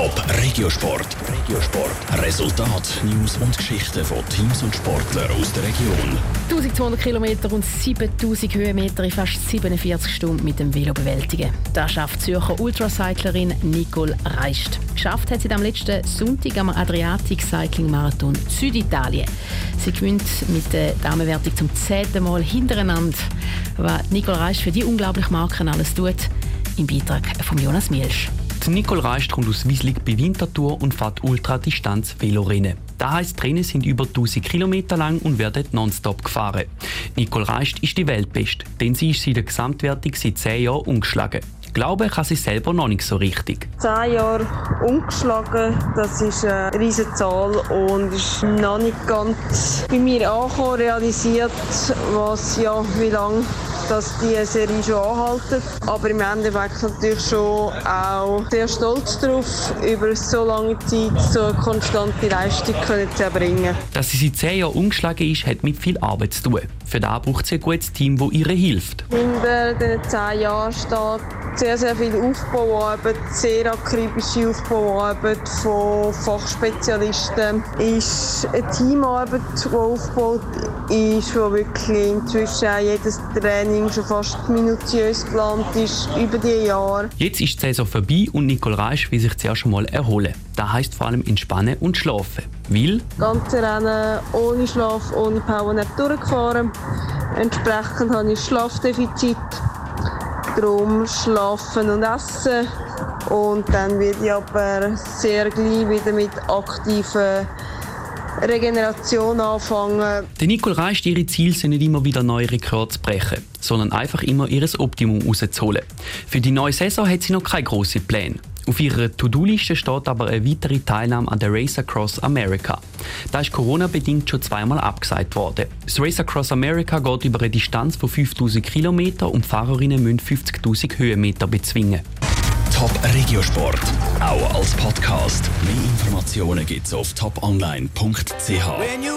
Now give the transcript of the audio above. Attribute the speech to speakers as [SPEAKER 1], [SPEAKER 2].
[SPEAKER 1] Top Regiosport. Regiosport. Resultat, News und Geschichten von Teams und Sportlern aus der Region.
[SPEAKER 2] 1200 Kilometer und 7000 Höhenmeter in fast 47 Stunden mit dem Velo bewältigen. Das schafft Zürcher Ultracyclerin Nicole Reist. Geschafft hat sie am letzten Sonntag am Adriatic Cycling Marathon Süditalien. Sie gewinnt mit der Damenwertung zum zehnten Mal hintereinander. Was Nicole Reist für die unglaubliche Marken alles tut, im Beitrag von Jonas Mielsch.
[SPEAKER 3] Nicole Reist kommt aus Wieslig bei Winterthur und fährt Ultradistanz Velorennen. Das heisst, die Rennen sind über 1000 Kilometer lang und werden nonstop gefahren. Nicole Reist ist die Weltbeste, denn sie ist in der Gesamtwertung seit 10 Jahren umgeschlagen. Glauben kann sie selber noch nicht so richtig.
[SPEAKER 4] Zehn Jahre umgeschlagen, das ist eine riesige Zahl und ist noch nicht ganz bei mir angekommen, realisiert, was ja, wie lange dass die Serie schon anhalten. Aber im Endeffekt natürlich schon auch sehr stolz darauf, über so lange Zeit so eine konstante Leistung können zu erbringen.
[SPEAKER 3] Dass sie seit zehn Jahren umgeschlagen ist, hat mit viel Arbeit zu tun. Für das braucht sie ein gutes Team, das ihr hilft.
[SPEAKER 4] Hinter den zehn Jahren steht sehr, sehr viel Aufbauarbeit, sehr akribische Aufbauarbeit von Fachspezialisten. Ist eine Teamarbeit, die aufgebaut ist, wo wirklich inzwischen auch jedes Training schon fast minutiös geplant ist über die Jahre.
[SPEAKER 3] Jetzt ist die Saison vorbei und Nicole Reisch will sich zuerst einmal erholen. Das heisst vor allem entspannen und schlafen. Weil?
[SPEAKER 4] Ganze Rennen ohne Schlaf, ohne Powernap durchgefahren. Entsprechend habe ich Schlafdefizit. Darum schlafen und essen. Und dann werde ich aber sehr gleich wieder mit aktiven Regeneration anfangen.
[SPEAKER 3] Der Nicole Reist ihre Ziele sind nicht immer wieder neue Rekorde zu brechen, sondern einfach immer ihr Optimum rauszuholen. Für die neue Saison hat sie noch keine grossen Pläne. Auf ihrer To-Do-Liste steht aber eine weitere Teilnahme an der Race Across America. Da ist Corona-bedingt schon zweimal abgesagt worden. Das Race Across America geht über eine Distanz von 5000 km und Fahrerinnen müssen 50.000 Höhenmeter bezwingen.
[SPEAKER 1] Top Regiosport, auch als Podcast. Mehr Informationen gibt's auf toponline.ch.